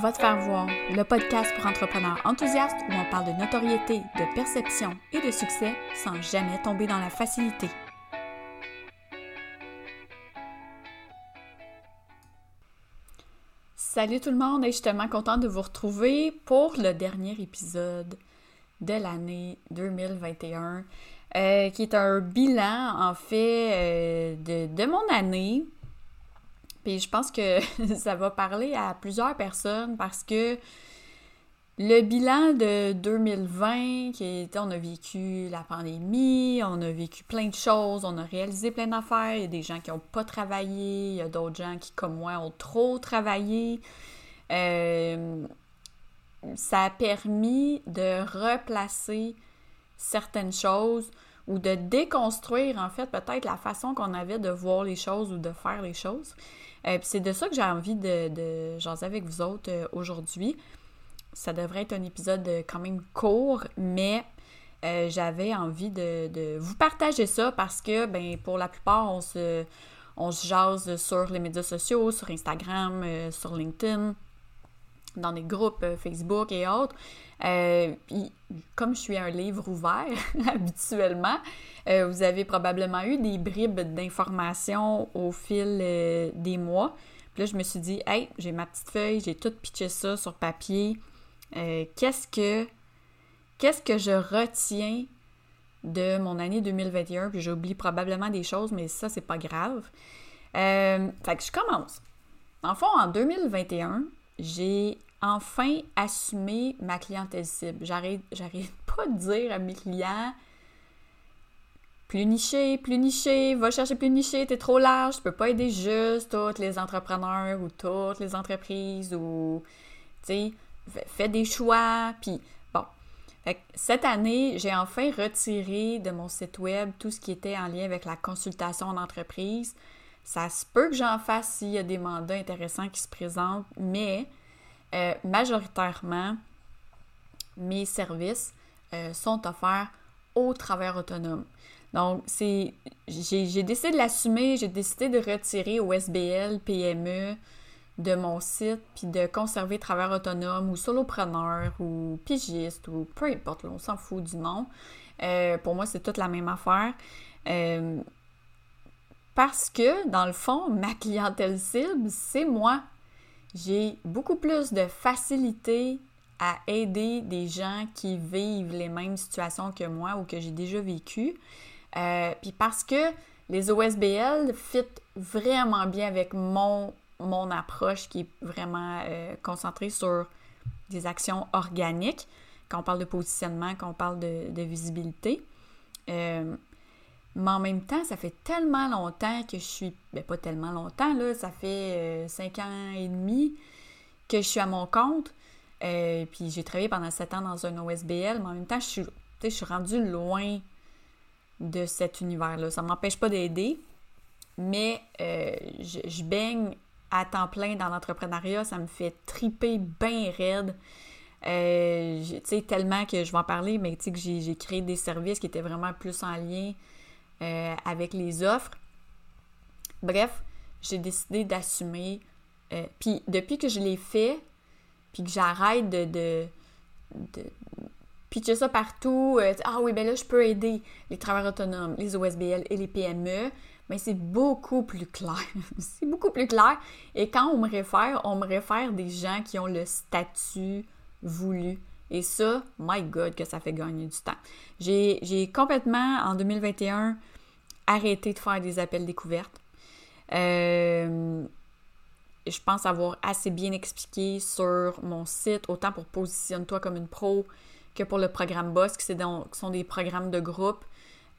Va te faire voir, le podcast pour entrepreneurs enthousiastes où on parle de notoriété, de perception et de succès sans jamais tomber dans la facilité. Salut tout le monde et tellement contente de vous retrouver pour le dernier épisode de l'année 2021, euh, qui est un bilan en fait euh, de mon année, puis je pense que ça va parler à plusieurs personnes parce que le bilan de 2020, qui était, on a vécu la pandémie, on a vécu plein de choses, on a réalisé plein d'affaires. Il y a des gens qui n'ont pas travaillé, il y a d'autres gens qui, comme moi, ont trop travaillé. Euh, ça a permis de replacer certaines choses ou de déconstruire, en fait, peut-être la façon qu'on avait de voir les choses ou de faire les choses. Euh, c'est de ça que j'ai envie de, de jaser avec vous autres euh, aujourd'hui. Ça devrait être un épisode euh, quand même court, mais j'avais envie de, vous partager ça parce que, ben, pour la plupart, on se, on se jase sur les médias sociaux, sur Instagram, sur LinkedIn, dans des groupes Facebook et autres. puis, comme je suis un livre ouvert habituellement, euh, vous avez probablement eu des bribes d'informations au fil euh, des mois. Puis là, je me suis dit, hey, j'ai ma petite feuille, j'ai tout pitché ça sur papier. Euh, qu'est-ce que qu'est-ce que je retiens de mon année 2021? Puis j'oublie probablement des choses, mais ça, c'est pas grave. fait que je commence. En fond, en 2021, j'ai enfin assumé ma clientèle cible. J'arrête pas de dire à mes clients plus niché, plus niché, va chercher plus niché, t'es trop large, tu peux pas aider juste tous les entrepreneurs ou toutes les entreprises ou, tu sais, fais des choix, puis bon. cette année, j'ai enfin retiré de mon site web tout ce qui était en lien avec la consultation en entreprise. Ça se peut que j'en fasse s'il y a des mandats intéressants qui se présentent, mais euh, majoritairement, mes services euh, sont offerts au travers autonome. Donc, c'est j'ai décidé de l'assumer, j'ai décidé de retirer OSBL, PME de mon site, puis de conserver travailleur autonome ou solopreneur ou pigiste ou peu importe, on s'en fout du nom. Euh, pour moi, c'est toute la même affaire. Parce que, dans le fond, ma clientèle cible, c'est moi. J'ai beaucoup plus de facilité à aider des gens qui vivent les mêmes situations que moi ou que j'ai déjà vécu. Euh, puis parce que les OSBL fit vraiment bien avec mon, mon approche qui est vraiment euh, concentrée sur des actions organiques, quand on parle de positionnement, quand on parle de, visibilité. Euh, mais en même temps, ça fait tellement longtemps que je suis, ben pas tellement longtemps, là, ça fait cinq ans et demi que je suis à mon compte. puis j'ai travaillé pendant sept ans dans un OSBL, mais en même temps, je suis, je suis rendue loin de cet univers-là. Ça ne m'empêche pas d'aider, mais euh, je, baigne à temps plein dans l'entrepreneuriat. Ça me fait triper bien raide. Euh, tu sais, tellement que je vais en parler, mais tu sais que j'ai créé des services qui étaient vraiment plus en lien euh, avec les offres. Bref, j'ai décidé d'assumer. puis depuis que je l'ai fait, puis que j'arrête de, de, pitcher ça partout. Euh, ah oui, ben là, je peux aider les travailleurs autonomes, les OSBL et les PME. Mais c'est beaucoup plus clair. c'est beaucoup plus clair. Et quand on me réfère, on me réfère des gens qui ont le statut voulu. Et ça, my God, que ça fait gagner du temps. J'ai complètement, en 2021, arrêté de faire des appels découvertes. Euh, je pense avoir assez bien expliqué sur mon site, autant pour Positionne-toi comme une pro que pour le programme BOSS, qui sont des programmes de groupe,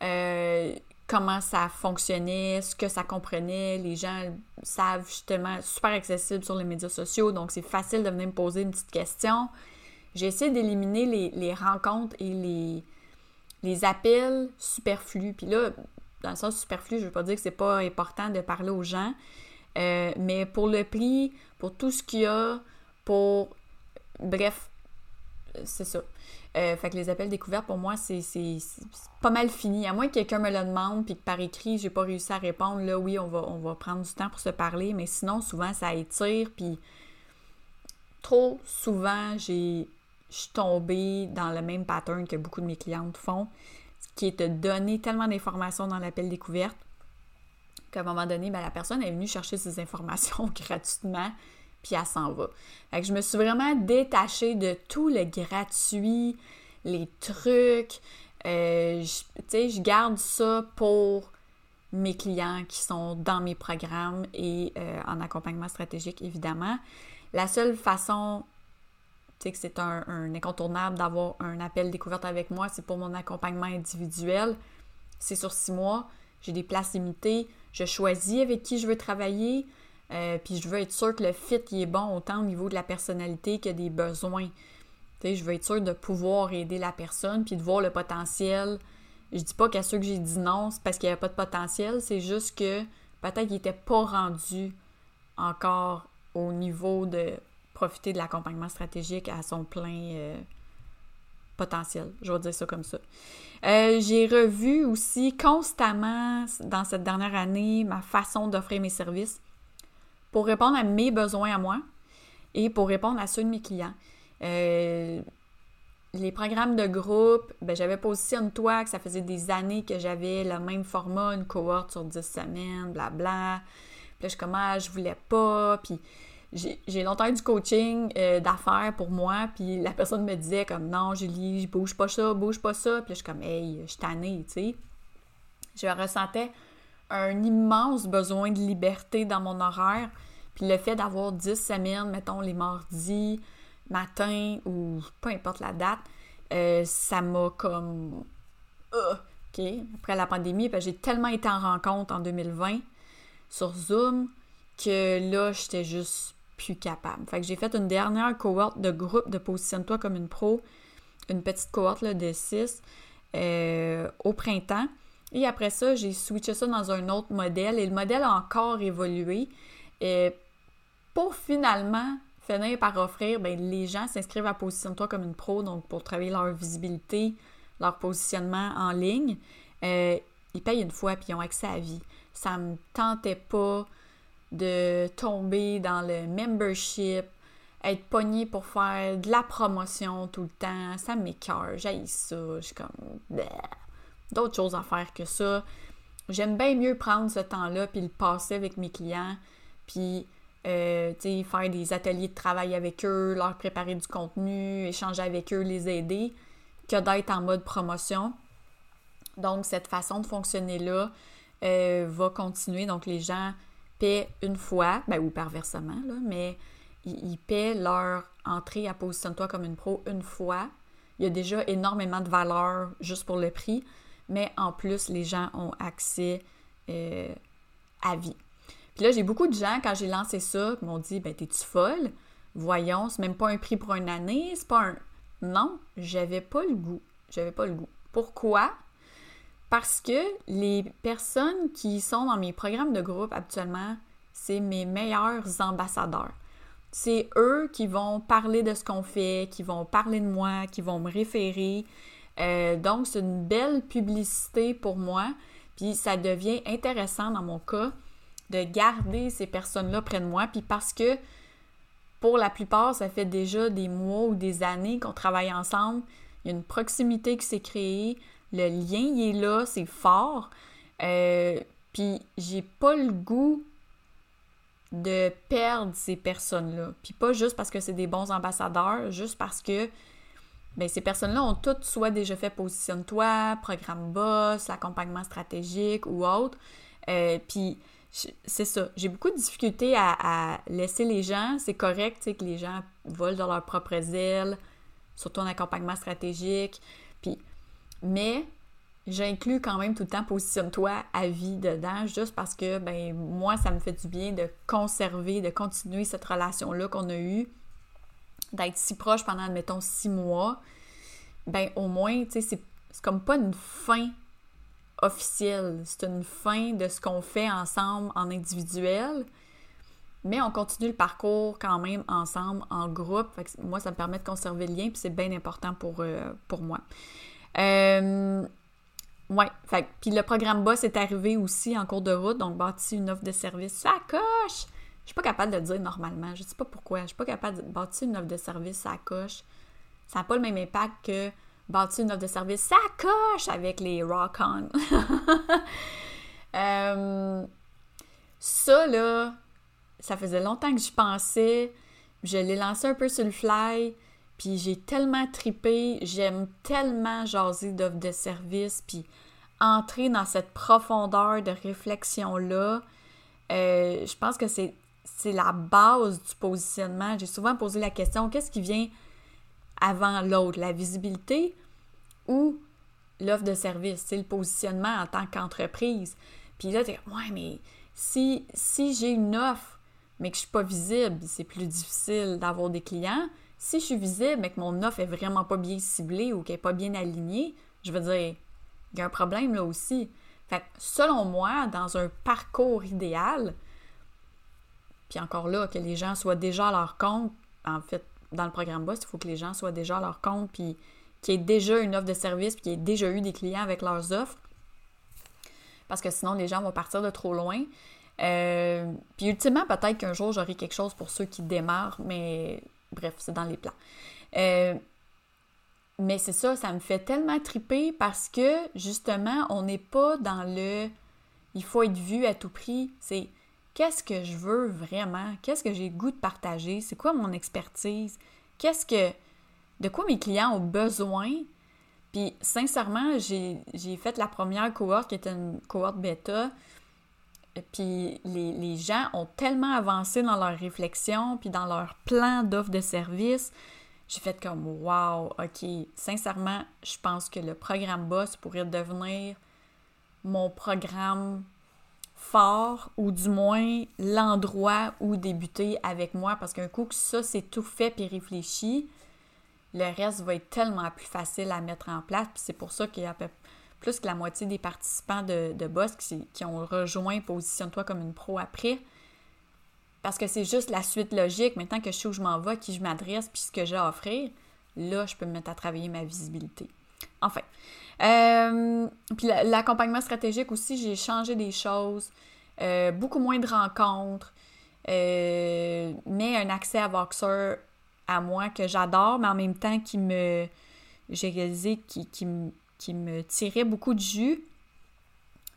euh, comment ça fonctionnait, ce que ça comprenait. Les gens savent justement, super accessible sur les médias sociaux, donc c'est facile de venir me poser une petite question. J'ai essayé d'éliminer les, rencontres et les, les appels superflus. Puis là, dans le sens superflu, je veux pas dire que c'est pas important de parler aux gens, euh, mais pour le prix, pour tout ce qu'il y a, pour... Bref, c'est ça. Euh, fait que les appels découverts, pour moi, c'est pas mal fini. À moins que quelqu'un me le demande, puis que par écrit, j'ai pas réussi à répondre, là, oui, on va, on va prendre du temps pour se parler, mais sinon, souvent, ça étire, puis trop souvent, j'ai je suis tombée dans le même pattern que beaucoup de mes clientes font, qui est de tellement d'informations dans l'appel découverte qu'à un moment donné, ben, la personne est venue chercher ces informations gratuitement, puis elle s'en va. Fait que je me suis vraiment détachée de tout le gratuit, les trucs. Euh, sais, je garde ça pour mes clients qui sont dans mes programmes et euh, en accompagnement stratégique, évidemment. La seule façon, que c'est un, incontournable d'avoir un appel découverte avec moi, c'est pour mon accompagnement individuel. C'est sur six mois, j'ai des places limitées, je choisis avec qui je veux travailler, euh, puis je veux être sûre que le fit est bon autant au niveau de la personnalité que des besoins. Je veux être sûre de pouvoir aider la personne, puis de voir le potentiel je dis pas qu'à ceux que j'ai dit non, c'est parce qu'il n'y avait pas de potentiel, c'est juste que peut-être qu'il n'était pas rendu encore au niveau de profiter de l'accompagnement stratégique à son plein euh, potentiel. Je vais dire ça comme ça. Euh, j'ai revu aussi constamment dans cette dernière année ma façon d'offrir mes services pour répondre à mes besoins à moi et pour répondre à ceux de mes clients. Euh, les programmes de groupe, ben, j'avais positionne-toi que ça faisait des années que j'avais le même format, une cohorte sur 10 semaines, blabla. Puis là, je comme, ah, je voulais pas. Puis j'ai longtemps eu du coaching euh, d'affaires pour moi, puis la personne me disait comme, non, Julie, je bouge pas ça, bouge pas ça. Puis je suis comme, hey, je suis tannée, tu sais. Je ressentais un immense besoin de liberté dans mon horaire. Puis le fait d'avoir 10 semaines, mettons, les mardis, matin ou peu importe la date, euh, ça m'a comme. Euh, OK, après la pandémie, j'ai tellement été en rencontre en 2020 sur Zoom que là, j'étais juste capable. Fait que j'ai fait une dernière cohorte de groupe de Positionne-toi comme une pro, une petite cohorte de 6 euh, au printemps. Et après ça, j'ai switché ça dans un autre modèle et le modèle a encore évolué. Pour finalement finir par offrir, ben, les gens s'inscrivent à Positionne-toi comme une pro, donc pour travailler leur visibilité, leur positionnement en ligne. Euh, ils payent une fois puis ils ont accès à vie. Ça me tentait pas de tomber dans le membership, être pogné pour faire de la promotion tout le temps. Ça m'écœure, j'aille ça. Je suis comme. D'autres choses à faire que ça. J'aime bien mieux prendre ce temps-là puis le passer avec mes clients. Puis euh, faire des ateliers de travail avec eux, leur préparer du contenu, échanger avec eux, les aider, que d'être en mode promotion. Donc, cette façon de fonctionner-là euh, va continuer. Donc, les gens une fois, ben, ou par versement, là, mais ils, paient leur entrée à Positionne-toi comme une pro une fois. Il y a déjà énormément de valeur juste pour le prix, mais en plus, les gens ont accès euh, à vie. Puis là, j'ai beaucoup de gens, quand j'ai lancé ça, m'ont dit Ben, t'es-tu folle? Voyons, c'est même pas un prix pour une année, c'est pas un. Non, j'avais pas le goût. J'avais pas le goût. Pourquoi? Parce que les personnes qui sont dans mes programmes de groupe actuellement, c'est mes meilleurs ambassadeurs. C'est eux qui vont parler de ce qu'on fait, qui vont parler de moi, qui vont me référer. Euh, donc, c'est une belle publicité pour moi. Puis ça devient intéressant dans mon cas de garder ces personnes-là près de moi. Puis parce que pour la plupart, ça fait déjà des mois ou des années qu'on travaille ensemble. Il y a une proximité qui s'est créée. Le lien, il est là, c'est fort. Euh, puis j'ai pas le goût de perdre ces personnes-là. Puis pas juste parce que c'est des bons ambassadeurs, juste parce que ben, ces personnes-là ont toutes soit déjà fait Positionne-toi, programme boss, accompagnement stratégique ou autre. Euh, puis c'est ça. J'ai beaucoup de difficultés à, laisser les gens. C'est correct que les gens volent dans leurs propres ailes, surtout en accompagnement stratégique. Mais j'inclus quand même tout le temps positionne-toi à vie dedans, juste parce que ben moi, ça me fait du bien de conserver, de continuer cette relation-là qu'on a eue, d'être si proche pendant, admettons, six mois. Ben au moins, tu sais, c'est comme pas une fin officielle. C'est une fin de ce qu'on fait ensemble en individuel, mais on continue le parcours quand même ensemble, en groupe. moi, ça me permet de conserver le lien, puis c'est bien important pour, euh, pour moi. Euh, ouais, puis le programme boss est arrivé aussi en cours de route, donc bâti une offre de service ça coche! Je suis pas capable de le dire normalement. Je sais pas pourquoi. Je suis pas capable de bâtir une offre de service à coche. Ça n'a pas le même impact que bâtir une offre de service à coche avec les rock-on. Euh, ça, là, ça faisait longtemps que j'y pensais. Je l'ai lancé un peu sur le fly. Puis j'ai tellement tripé. J'aime tellement jaser d'offres de service. Puis entrer dans cette profondeur de réflexion-là. Euh, je pense que c'est la base du positionnement. J'ai souvent posé la question qu'est-ce qui vient avant l'autre, la visibilité ou l'offre de service, c'est le positionnement en tant qu'entreprise. Puis là, tu ouais, mais si, si j'ai une offre, mais que je suis pas visible, c'est plus difficile d'avoir des clients. Si je suis visible, mais que mon offre est vraiment pas bien ciblée ou qu'elle est pas bien alignée, je veux dire, il y a un problème là aussi. Fait selon moi, dans un parcours idéal, puis encore là, que les gens soient déjà à leur compte, en fait, dans le programme Boss, il faut que les gens soient déjà à leur compte, puis qu'il y ait déjà une offre de service, puis qu'il y ait déjà eu des clients avec leurs offres. Parce que sinon, les gens vont partir de trop loin. Euh, puis ultimement, peut-être qu'un jour, j'aurai quelque chose pour ceux qui démarrent, mais bref, c'est dans les plans. Euh, mais c'est ça, ça me fait tellement triper parce que justement, on n'est pas dans le il faut être vu à tout prix. C'est qu'est-ce que je veux vraiment? Qu'est-ce que j'ai goût de partager? C'est quoi mon expertise? Qu'est-ce que. De quoi mes clients ont besoin? Puis, sincèrement, j'ai fait la première cohorte qui était une cohorte bêta. Puis, les, gens ont tellement avancé dans leur réflexion, puis dans leur plan d'offre de service. J'ai fait comme wow, ok, sincèrement, je pense que le programme Boss pourrait devenir mon programme fort ou du moins l'endroit où débuter avec moi parce qu'un coup que ça c'est tout fait puis réfléchi, le reste va être tellement plus facile à mettre en place. Puis c'est pour ça qu'il y a plus que la moitié des participants de, de Boss qui, qui ont rejoint Positionne-toi comme une pro après. Parce que c'est juste la suite logique. Maintenant que je sais où je m'en vais, qui je m'adresse, puis ce que j'ai à offrir, là, je peux me mettre à travailler ma visibilité. Enfin, euh, puis l'accompagnement stratégique aussi, j'ai changé des choses. Euh, beaucoup moins de rencontres. Euh, mais un accès à Voxer à moi que j'adore, mais en même temps qui me. J'ai réalisé qui, qui, qui, me tirait beaucoup de jus.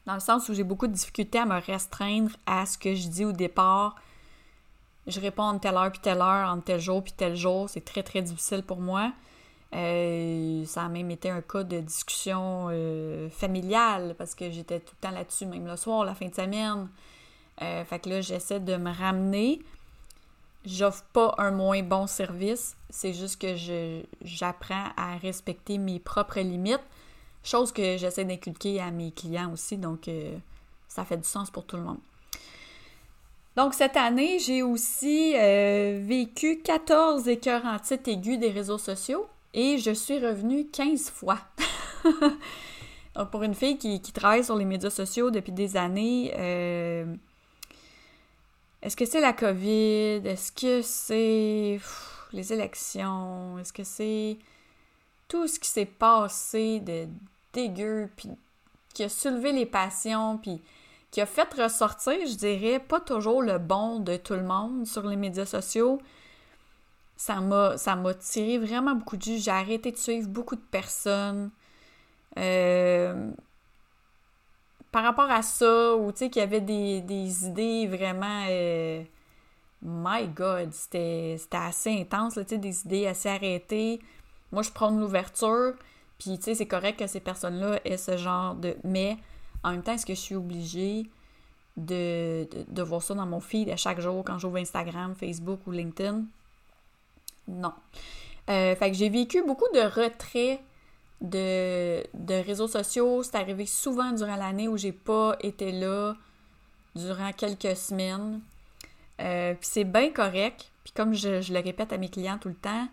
Dans le sens où j'ai beaucoup de difficultés à me restreindre à ce que je dis au départ. Je réponds en telle heure puis telle heure, en tel jour puis tel jour. C'est très très difficile pour moi. Euh, ça a même été un cas de discussion euh, familiale parce que j'étais tout le temps là-dessus, même le soir, la fin de semaine. Euh, fait que là, j'essaie de me ramener. J'offre pas un moins bon service, c'est juste que j'apprends à respecter mes propres limites, chose que j'essaie d'inculquer à mes clients aussi, donc ça fait du sens pour tout le monde. Donc, cette année, j'ai aussi vécu 14 écœurs en titre aigus des réseaux sociaux et je suis revenue 15 fois. Donc, pour une fille qui, travaille sur les médias sociaux depuis des années, euh, est-ce que c'est la COVID? Est-ce que c'est les élections? Est-ce que c'est tout ce qui s'est passé de puis qui a soulevé les passions, puis qui a fait ressortir, je dirais, pas toujours le bon de tout le monde sur les médias sociaux, ça m'a, ça m'a tiré vraiment beaucoup de jus. J'ai arrêté de suivre beaucoup de personnes. Euh, par rapport à ça, ou tu sais, qu'il y avait des, idées vraiment. Euh, my God, c'était, assez intense, tu sais, des idées assez arrêtées. Moi, je prends l'ouverture, puis tu sais, c'est correct que ces personnes-là aient ce genre de. Mais en même temps, est-ce que je suis obligée de, de voir ça dans mon feed à chaque jour quand j'ouvre Instagram, Facebook ou LinkedIn? Non. Euh, fait que j'ai vécu beaucoup de retraits de, réseaux sociaux. C'est arrivé souvent durant l'année où j'ai pas été là durant quelques semaines. Euh, puis c'est bien correct. Puis comme je, le répète à mes clients tout le temps,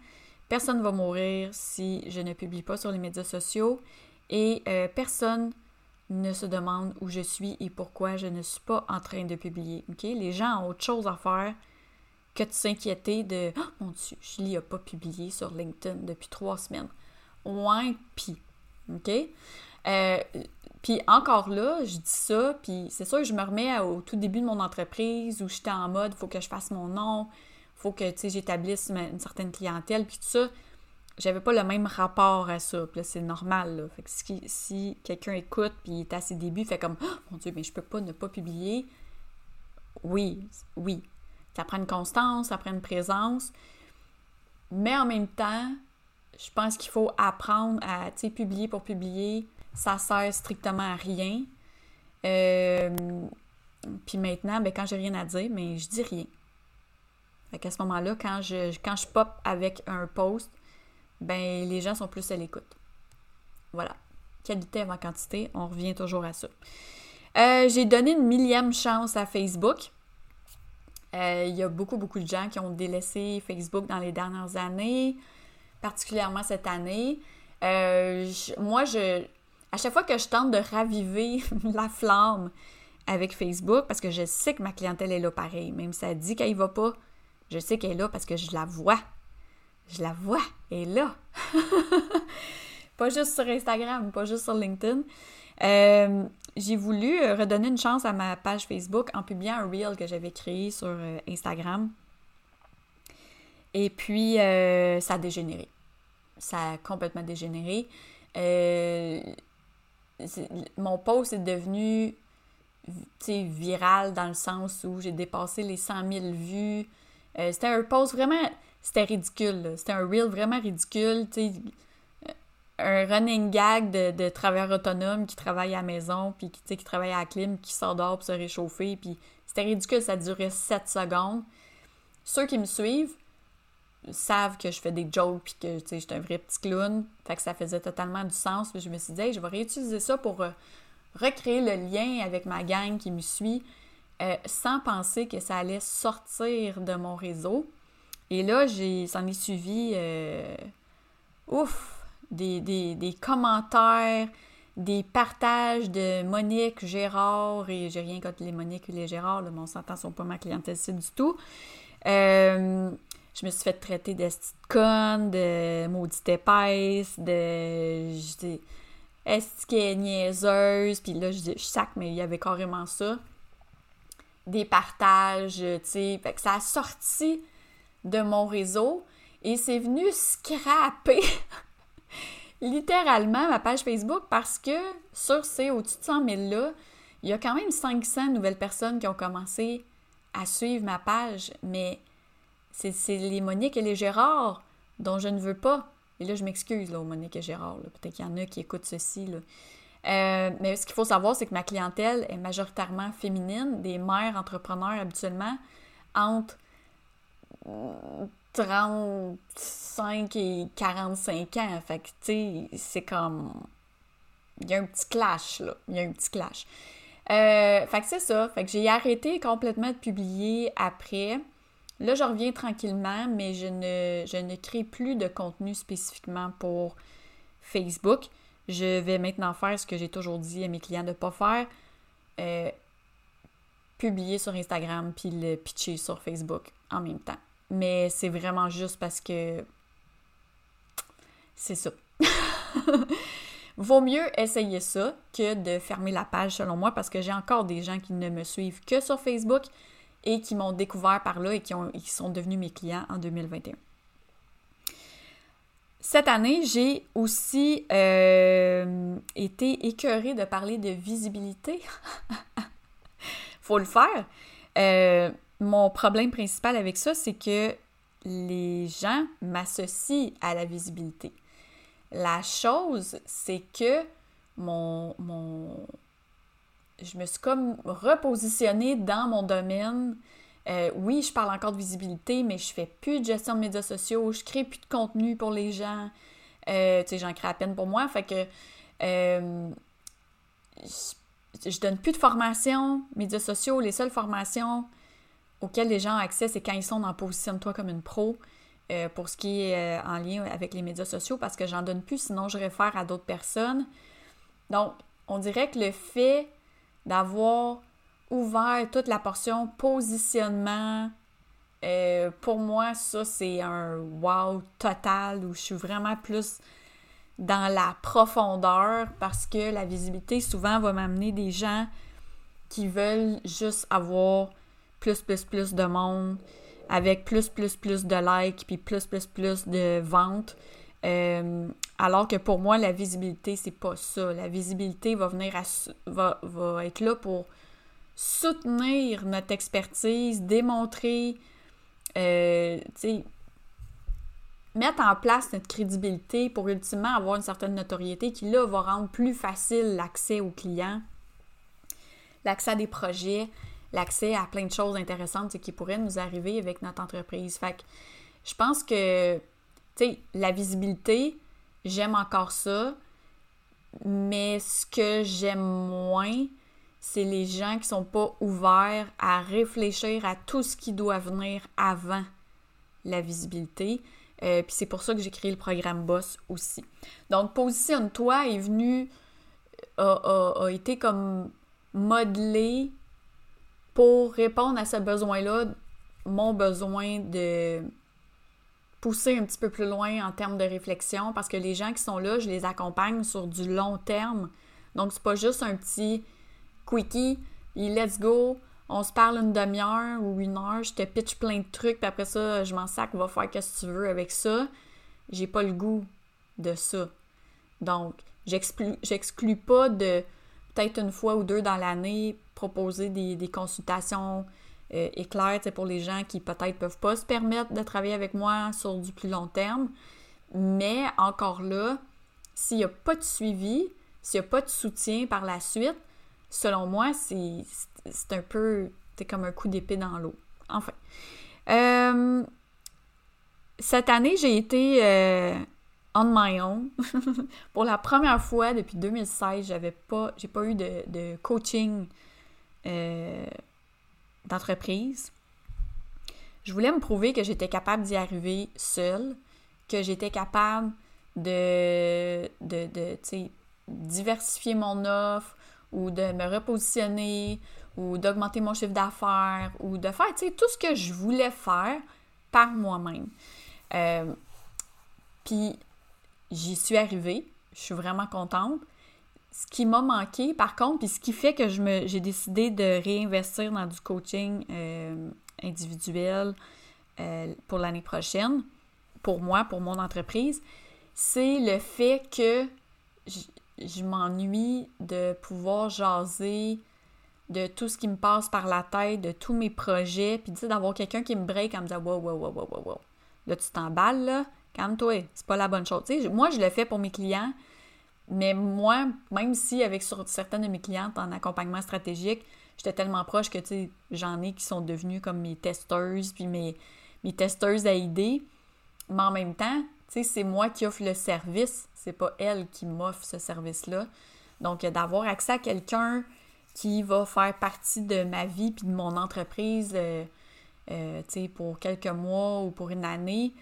personne ne va mourir si je ne publie pas sur les médias sociaux et euh, personne ne se demande où je suis et pourquoi je ne suis pas en train de publier. Les gens ont autre chose à faire que de s'inquiéter de oh, mon Dieu, Julie n'a pas publié sur LinkedIn depuis trois semaines. Ouais, pis. OK? Euh, puis encore là, je dis ça, puis c'est sûr que je me remets au tout début de mon entreprise où j'étais en mode, faut que je fasse mon nom, faut que, j'établisse une certaine clientèle, puis tout ça. J'avais pas le même rapport à ça, puis là, c'est normal, si, quelqu'un écoute, puis il est à ses débuts, fait comme, oh, mon Dieu, mais je peux pas ne pas publier. Oui, oui. Ça prend une constance, ça prend une présence. Mais en même temps, je pense qu'il faut apprendre à, publier pour publier. Ça sert strictement à rien. Euh, puis maintenant, ben, quand j'ai rien à dire, mais je dis rien. Fait qu'à ce moment-là, quand je, quand je pop avec un post, ben les gens sont plus à l'écoute. Voilà. Qualité avant quantité, on revient toujours à ça. Euh, j'ai donné une millième chance à Facebook. Euh, il y a beaucoup, beaucoup de gens qui ont délaissé Facebook dans les dernières années, particulièrement cette année. Euh, moi, je, à chaque fois que je tente de raviver la flamme avec Facebook, parce que je sais que ma clientèle est là pareil, même si elle dit qu'elle y va pas, je sais qu'elle est là parce que je la vois. Je la vois, elle est là. pas juste sur Instagram, pas juste sur LinkedIn. Euh, j'ai voulu euh, redonner une chance à ma page Facebook en publiant un reel que j'avais créé sur euh, Instagram. Et puis, ça a dégénéré. Ça a complètement dégénéré. mon post est devenu viral dans le sens où j'ai dépassé les 100 000 vues. C'était un post vraiment... C'était ridicule. C'était un reel vraiment ridicule. sais un running gag de, de travailleurs autonomes qui travaillent à la maison, puis qui, qui travaillent à la clim, qui dehors pour se réchauffer, puis c'était ridicule, ça durait 7 secondes. Ceux qui me suivent savent que je fais des jokes, puis que, tu j'étais un vrai petit clown, fait que ça faisait totalement du sens, puis je me suis dit, je vais réutiliser ça pour euh, recréer le lien avec ma gang qui me suit, euh, sans penser que ça allait sortir de mon réseau. Et là, j'ai, s'en est suivi, euh, ouf, des, commentaires, des partages de Monique, Gérard, et j'ai rien contre les Monique et les Gérard, là, mais sont pas ma clientèle du tout. Euh, je me suis fait traiter de conne, de maudite épaisse, de. Est niaiseuse? Puis là, je, je sac, mais il y avait carrément ça. Des partages, tu sais. Que ça a sorti de mon réseau et c'est venu scraper littéralement ma page Facebook parce que sur ces au-dessus de 100 000 là, il y a quand même 500 nouvelles personnes qui ont commencé à suivre ma page, mais c'est les Monique et les Gérard dont je ne veux pas. Et là, je m'excuse, là, aux Monique et Gérard. Peut-être qu'il y en a qui écoutent ceci. Là. Euh, mais ce qu'il faut savoir, c'est que ma clientèle est majoritairement féminine, des mères entrepreneurs habituellement, entre 35 et 45 ans. Fait que, tu sais, c'est comme. Il y a un petit clash, là. Il y a un petit clash. Euh, fait que c'est ça. Fait que j'ai arrêté complètement de publier après. Là, je reviens tranquillement, mais je ne, je ne crée plus de contenu spécifiquement pour Facebook. Je vais maintenant faire ce que j'ai toujours dit à mes clients de ne pas faire. Euh, publier sur Instagram puis le pitcher sur Facebook en même temps mais c'est vraiment juste parce que c'est ça. Vaut mieux essayer ça que de fermer la page selon moi parce que j'ai encore des gens qui ne me suivent que sur Facebook et qui m'ont découvert par là et qui, ont, qui sont devenus mes clients en 2021. Cette année, j'ai aussi euh, été écœurée de parler de visibilité. Faut le faire. Euh, mon problème principal avec ça, c'est que les gens m'associent à la visibilité. La chose, c'est que mon, je me suis comme repositionnée dans mon domaine. Euh, oui, je parle encore de visibilité, mais je fais plus de gestion de médias sociaux, je crée plus de contenu pour les gens. Euh, tu sais, j'en crée à peine pour moi. Fait que euh, je, je, donne plus de formation, médias sociaux. Les seules formations auxquels les gens ont accès, c'est quand ils sont dans Positionne-toi comme une pro pour ce qui est en lien avec les médias sociaux parce que j'en donne plus, sinon je réfère à d'autres personnes. Donc, on dirait que le fait d'avoir ouvert toute la portion positionnement, euh, pour moi, ça, c'est un wow total où je suis vraiment plus dans la profondeur parce que la visibilité souvent va m'amener des gens qui veulent juste avoir plus, plus, plus de monde avec plus, plus, plus de likes puis plus, plus, plus de ventes. Euh, alors que pour moi, la visibilité, c'est pas ça. La visibilité va venir va, va être là pour soutenir notre expertise, démontrer, euh, mettre en place notre crédibilité pour ultimement avoir une certaine notoriété qui, là, va rendre plus facile l'accès aux clients, l'accès à des projets, l'accès à plein de choses intéressantes qui pourraient nous arriver avec notre entreprise. Fait que je pense que, tu sais, la visibilité, j'aime encore ça, mais ce que j'aime moins, c'est les gens qui sont pas ouverts à réfléchir à tout ce qui doit venir avant la visibilité. Euh, puis c'est pour ça que j'ai créé le programme Boss aussi. Donc, Positionne-toi est venu, a, a, été comme modelé pour répondre à ce besoin-là, mon besoin de pousser un petit peu plus loin en termes de réflexion, parce que les gens qui sont là, je les accompagne sur du long terme. Donc, c'est pas juste un petit quickie, let's go, on se parle une demi-heure ou une heure, je te pitch plein de trucs, puis après ça, je m'en sac, va faire ce que tu veux avec ça. J'ai pas le goût de ça. Donc, j'exclus pas de peut-être une fois ou deux dans l'année proposer des, consultations euh, éclairs pour les gens qui peut-être peuvent pas se permettre de travailler avec moi sur du plus long terme. Mais encore là, s'il n'y a pas de suivi, s'il n'y a pas de soutien par la suite, selon moi, c'est un peu. C'est comme un coup d'épée dans l'eau. Enfin. Euh, cette année, j'ai été euh, on my own. Pour la première fois depuis 2016, j'avais pas, j'ai pas eu de, coaching euh, d'entreprise. Je voulais me prouver que j'étais capable d'y arriver seule, que j'étais capable de, de, de diversifier mon offre, ou de me repositionner ou d'augmenter mon chiffre d'affaires ou de faire tout ce que je voulais faire par moi-même. Euh, puis j'y suis arrivée, je suis vraiment contente. Ce qui m'a manqué, par contre, puis ce qui fait que j'ai décidé de réinvestir dans du coaching euh, individuel euh, pour l'année prochaine, pour moi, pour mon entreprise, c'est le fait que je m'ennuie de pouvoir jaser de tout ce qui me passe par la tête, de tous mes projets, puis d'avoir quelqu'un qui me break en me disant wow, wow, wow, wow, wow, wow. Là, tu t'emballes, là, calme-toi, c'est pas la bonne chose. Moi, je le fais pour mes clients, mais moi, même si avec sur certaines de mes clientes en accompagnement stratégique, j'étais tellement proche que, j'en ai qui sont devenus comme mes testeuses, puis mes, mes testeuses à idées, mais en même temps, c'est moi qui offre le service, c'est pas elle qui m'offre ce service-là. Donc, d'avoir accès à quelqu'un qui va faire partie de ma vie puis de mon entreprise, euh, euh, pour quelques mois ou pour une année,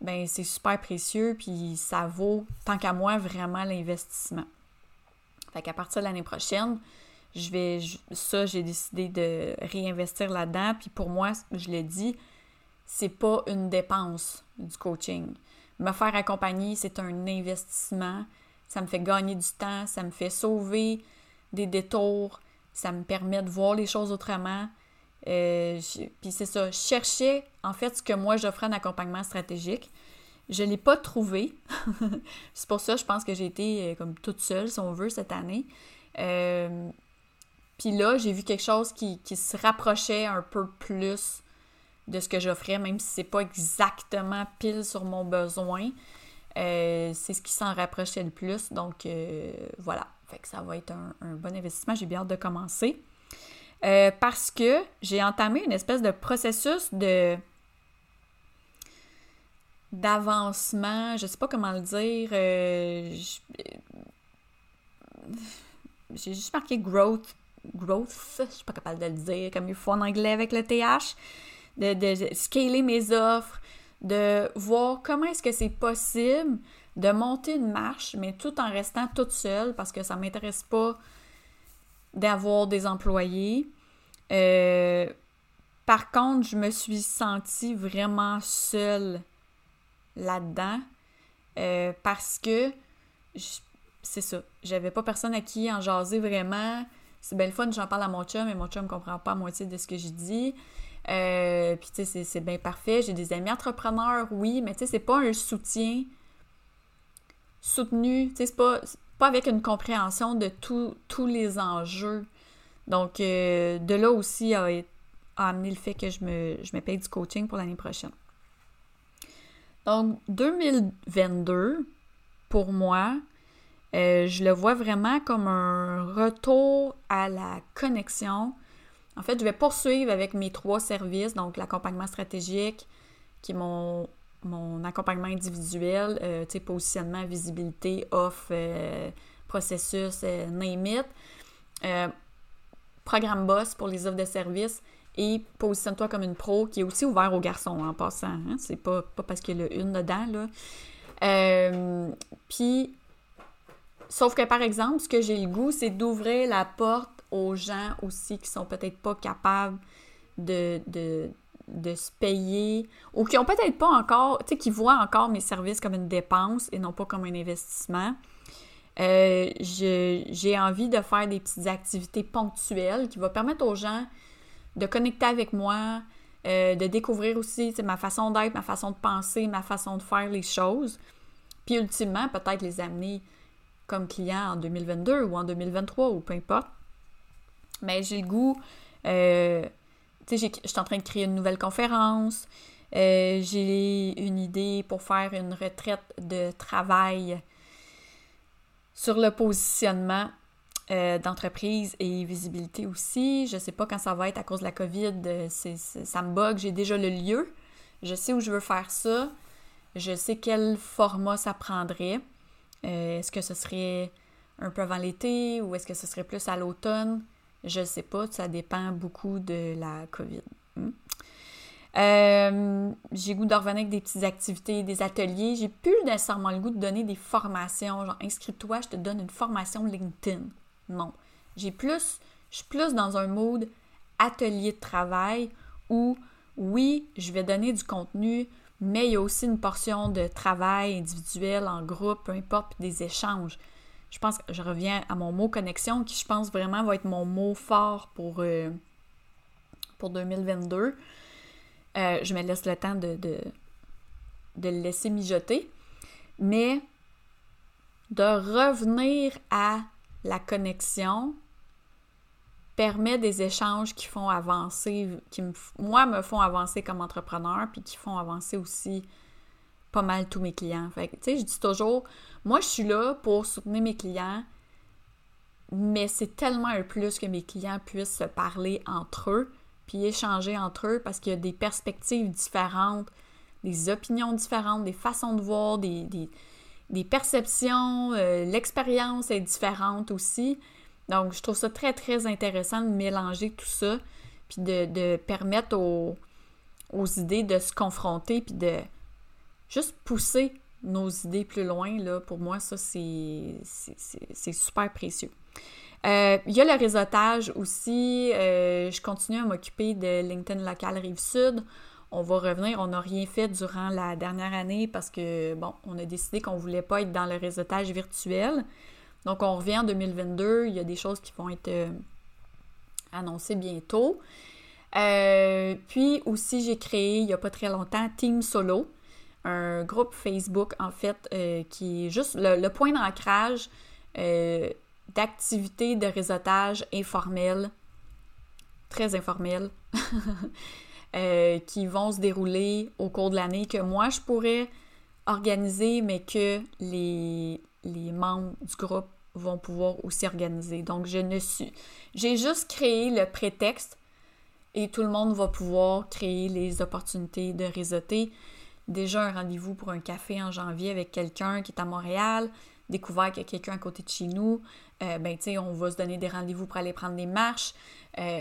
ben c'est super précieux puis ça vaut, tant qu'à moi, vraiment l'investissement. Fait qu'à partir de l'année prochaine, je vais, ça, j'ai décidé de réinvestir là-dedans. Puis pour moi, je l'ai dit, c'est pas une dépense du coaching. Me faire accompagner, c'est un investissement. Ça me fait gagner du temps, ça me fait sauver des détours, ça me permet de voir les choses autrement. Euh, puis c'est ça, chercher en fait ce que moi j'offrais en accompagnement stratégique. Je ne l'ai pas trouvé. c'est pour ça, je pense que j'ai été euh, comme toute seule, si on veut, cette année. Euh, puis là, j'ai vu quelque chose qui, se rapprochait un peu plus de ce que j'offrais, même si c'est pas exactement pile sur mon besoin. Euh, c'est ce qui s'en rapprochait le plus. Donc euh, voilà. Fait que ça va être un, bon investissement. J'ai bien hâte de commencer. Euh, parce que j'ai entamé une espèce de processus de d'avancement, je sais pas comment le dire. j'ai juste marqué growth. Growth, je suis pas capable de le dire comme il faut en anglais avec le TH de, scaler mes offres, de voir comment est-ce que c'est possible de monter une marche, mais tout en restant toute seule parce que ça ne m'intéresse pas d'avoir des employés. Euh, par contre, je me suis sentie vraiment seule là-dedans euh, parce que c'est ça. J'avais pas personne à qui en jaser vraiment. C'est bien le fun, j'en parle à mon chum, mais mon chum comprend pas à moitié de ce que j'ai dit. Euh, puis, tu sais, c'est bien parfait. J'ai des amis entrepreneurs, oui, mais tu sais, c'est pas un soutien soutenu. Tu sais, c'est pas, pas avec une compréhension de tous les enjeux. Donc, euh, de là aussi a, amené le fait que je me, je paye du coaching pour l'année prochaine. Donc, 2022, pour moi, euh, je le vois vraiment comme un retour à la connexion. En fait, je vais poursuivre avec mes trois services, donc l'accompagnement stratégique, qui est mon, mon accompagnement individuel, euh, positionnement, visibilité, off, euh, processus, name it. programme boss pour les offres de services et positionne-toi comme une pro qui est aussi ouvert aux garçons en passant. Hein? C'est pas, pas parce qu'il y a une dedans, là. Puis Sauf que, par exemple, ce que j'ai le goût, c'est d'ouvrir la porte aux gens aussi qui sont peut-être pas capables de, de, se payer ou qui ont peut-être pas encore, tu sais, qui voient encore mes services comme une dépense et non pas comme un investissement. Euh, j'ai envie de faire des petites activités ponctuelles qui vont permettre aux gens de connecter avec moi, euh, de découvrir aussi ma façon d'être, ma façon de penser, ma façon de faire les choses. Puis ultimement, peut-être les amener comme client en 2022 ou en 2023 ou peu importe. Mais j'ai le goût, euh, tu sais, je suis en train de créer une nouvelle conférence. Euh, j'ai une idée pour faire une retraite de travail sur le positionnement euh, d'entreprise et visibilité aussi. Je sais pas quand ça va être à cause de la COVID. ça me bug. J'ai déjà le lieu. Je sais où je veux faire ça. Je sais quel format ça prendrait. Est-ce que ce serait un peu avant l'été ou est-ce que ce serait plus à l'automne? Je ne sais pas, ça dépend beaucoup de la COVID. Hmm. Euh, j'ai goût de revenir avec des petites activités, des ateliers. J'ai plus nécessairement le goût de donner des formations, genre inscris-toi, je te donne une formation LinkedIn. Non. J'ai plus, je suis plus dans un mode atelier de travail où oui, je vais donner du contenu, mais il y a aussi une portion de travail individuel, en groupe, peu importe, des échanges. Je pense que je reviens à mon mot connexion, qui je pense vraiment va être mon mot fort pour, euh, pour 2022. Euh, je me laisse le temps de, de, de le laisser mijoter. Mais de revenir à la connexion, permet des échanges qui font avancer, qui moi me font avancer comme entrepreneur, puis qui font avancer aussi pas mal tous mes clients. Fait tu sais, je dis toujours, moi je suis là pour soutenir mes clients, mais c'est tellement un plus que mes clients puissent se parler entre eux, puis échanger entre eux parce qu'il y a des perspectives différentes, des opinions différentes, des façons de voir, des, des, perceptions, euh, l'expérience est différente aussi. Donc, je trouve ça très, très intéressant de mélanger tout ça, puis de, permettre aux, idées de se confronter, puis de juste pousser nos idées plus loin. Là, pour moi, ça, c'est super précieux. Euh, il y a le réseautage aussi. Euh, je continue à m'occuper de LinkedIn local Rive-Sud. On va revenir. On n'a rien fait durant la dernière année parce que, bon, on a décidé qu'on ne voulait pas être dans le réseautage virtuel. Donc, on revient en 2022. Il y a des choses qui vont être euh, annoncées bientôt. Puis aussi, j'ai créé il n'y a pas très longtemps Team Solo, un groupe Facebook en fait euh, qui est juste le, point d'ancrage d'activités de réseautage informelles, très informelles, qui vont se dérouler au cours de l'année, que moi je pourrais organiser, mais que les, les membres du groupe vont pouvoir aussi organiser. Donc, je ne suis. J'ai juste créé le prétexte et tout le monde va pouvoir créer les opportunités de réseauter. Déjà un rendez-vous pour un café en janvier avec quelqu'un qui est à Montréal, découvert qu'il y a quelqu'un à côté de chez nous. Euh, ben, tu sais, on va se donner des rendez-vous pour aller prendre des marches, euh,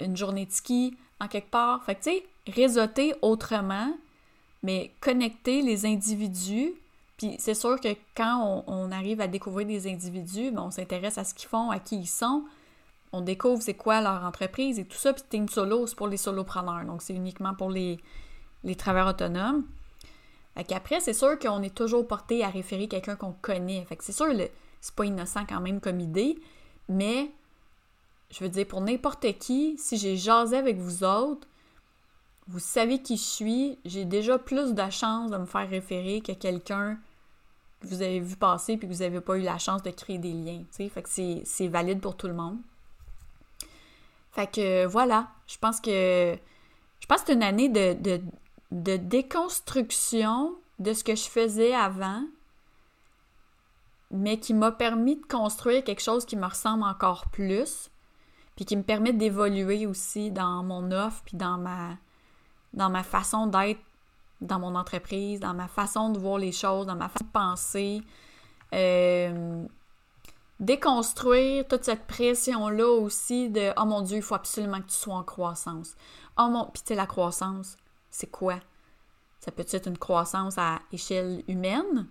une journée de ski en quelque part. Fait que, tu sais, réseauter autrement, mais connecter les individus puis c'est sûr que quand on, arrive à découvrir des individus, ben, on s'intéresse à ce qu'ils font, à qui ils sont, on découvre c'est quoi leur entreprise et tout ça. Puis Team Solo, c'est pour les solopreneurs, donc c'est uniquement pour les, les travailleurs autonomes. Fait qu'après, c'est sûr qu'on est toujours porté à référer quelqu'un qu'on connaît. Fait que c'est sûr, c'est pas innocent quand même comme idée, mais je veux dire, pour n'importe qui, si j'ai jasé avec vous autres, vous savez qui je suis, j'ai déjà plus de chance de me faire référer que quelqu'un que vous avez vu passer puis que vous n'avez pas eu la chance de créer des liens. Fait que c'est valide pour tout le monde. Fait que voilà, je pense que je pense que c'est une année de, de déconstruction de ce que je faisais avant, mais qui m'a permis de construire quelque chose qui me ressemble encore plus, puis qui me permet d'évoluer aussi dans mon offre, puis dans ma, dans ma façon d'être dans mon entreprise, dans ma façon de voir les choses, dans ma façon de penser. Euh, déconstruire toute cette pression-là aussi de Oh mon Dieu, il faut absolument que tu sois en croissance. Oh mon. Puis tu la croissance, c'est quoi? Ça peut être une croissance à échelle humaine,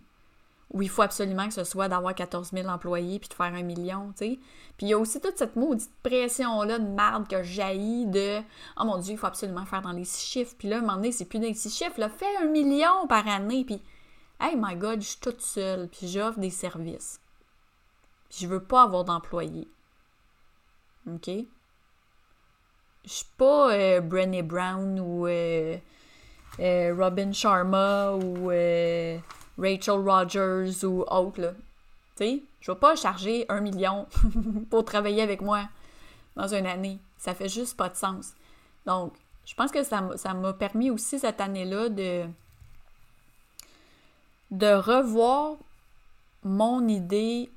où il faut absolument que ce soit d'avoir 14 000 employés puis de faire un million, tu sais? Puis il y a aussi toute cette maudite pression-là de merde que jaillit de « Oh mon Dieu, il faut absolument faire dans les six chiffres. » Puis là, à un moment donné, c'est plus dans les six chiffres, là, fais un million par année. Puis « Hey my God, je suis toute seule, puis j'offre des services. Puis je veux pas avoir d'employés. » OK? Je suis pas euh, Brown ou euh, euh, Robin Sharma ou... Rachel Rogers ou autre, là. Tu sais, je vais pas charger un million pour travailler avec moi dans une année. Ça fait juste pas de sens. Donc, je pense que ça m'a permis aussi cette année-là de, de revoir mon idée,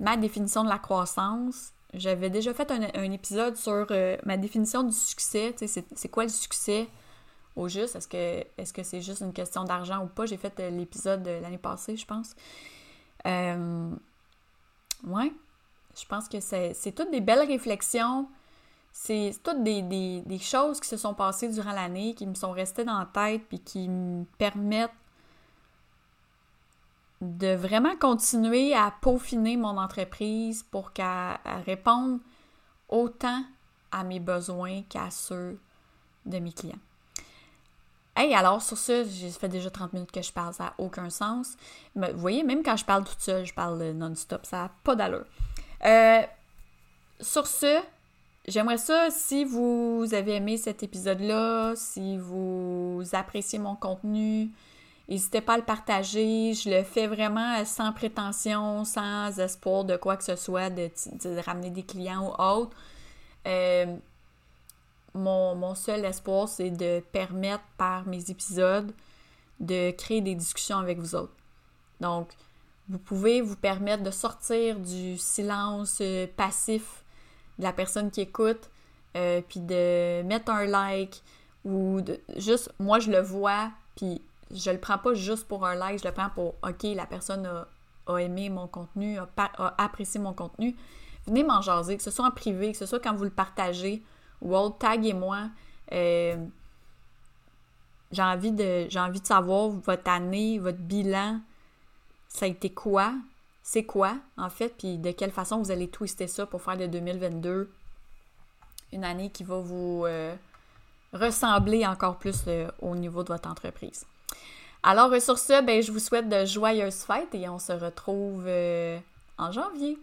ma définition de la croissance. J'avais déjà fait un, épisode sur euh, ma définition du succès. C'est quoi le succès? Au juste? Est-ce que est-ce que c'est juste une question d'argent ou pas? J'ai fait euh, l'épisode de l'année passée, je pense. Euh, ouais. Je pense que c'est, toutes des belles réflexions. C'est toutes des, des, choses qui se sont passées durant l'année, qui me sont restées dans la tête, puis qui me permettent de vraiment continuer à peaufiner mon entreprise pour qu'elle réponde autant à mes besoins qu'à ceux de mes clients. Hey, alors sur ça, j'ai fait déjà 30 minutes que je parle, ça n'a aucun sens. Mais, vous voyez, même quand je parle toute seule, je parle non-stop, ça n'a pas d'allure. Euh, sur ce, j'aimerais ça, si vous avez aimé cet épisode-là, si vous appréciez mon contenu, n'hésitez pas à le partager. Je le fais vraiment sans prétention, sans espoir de quoi que ce soit, de, ramener des clients ou autre. Euh, mon, seul espoir, c'est de permettre par mes épisodes de créer des discussions avec vous autres. Donc, vous pouvez vous permettre de sortir du silence euh, passif de la personne qui écoute, euh, puis de mettre un like ou de, juste, moi je le vois, puis je le prends pas juste pour un like, je le prends pour, ok, la personne a, aimé mon contenu, a, a, apprécié mon contenu. Venez m'en jaser, que ce soit en privé, que ce soit quand vous le partagez ou taguez-moi. Euh, j'ai envie de j'ai envie de savoir votre année, votre bilan, ça a été quoi, c'est quoi en fait, puis de quelle façon vous allez twister ça pour faire de 2022 une année qui va vous euh, ressembler encore plus euh, au niveau de votre entreprise. Alors sur ce, ben, je vous souhaite de joyeuses fêtes et on se retrouve en janvier.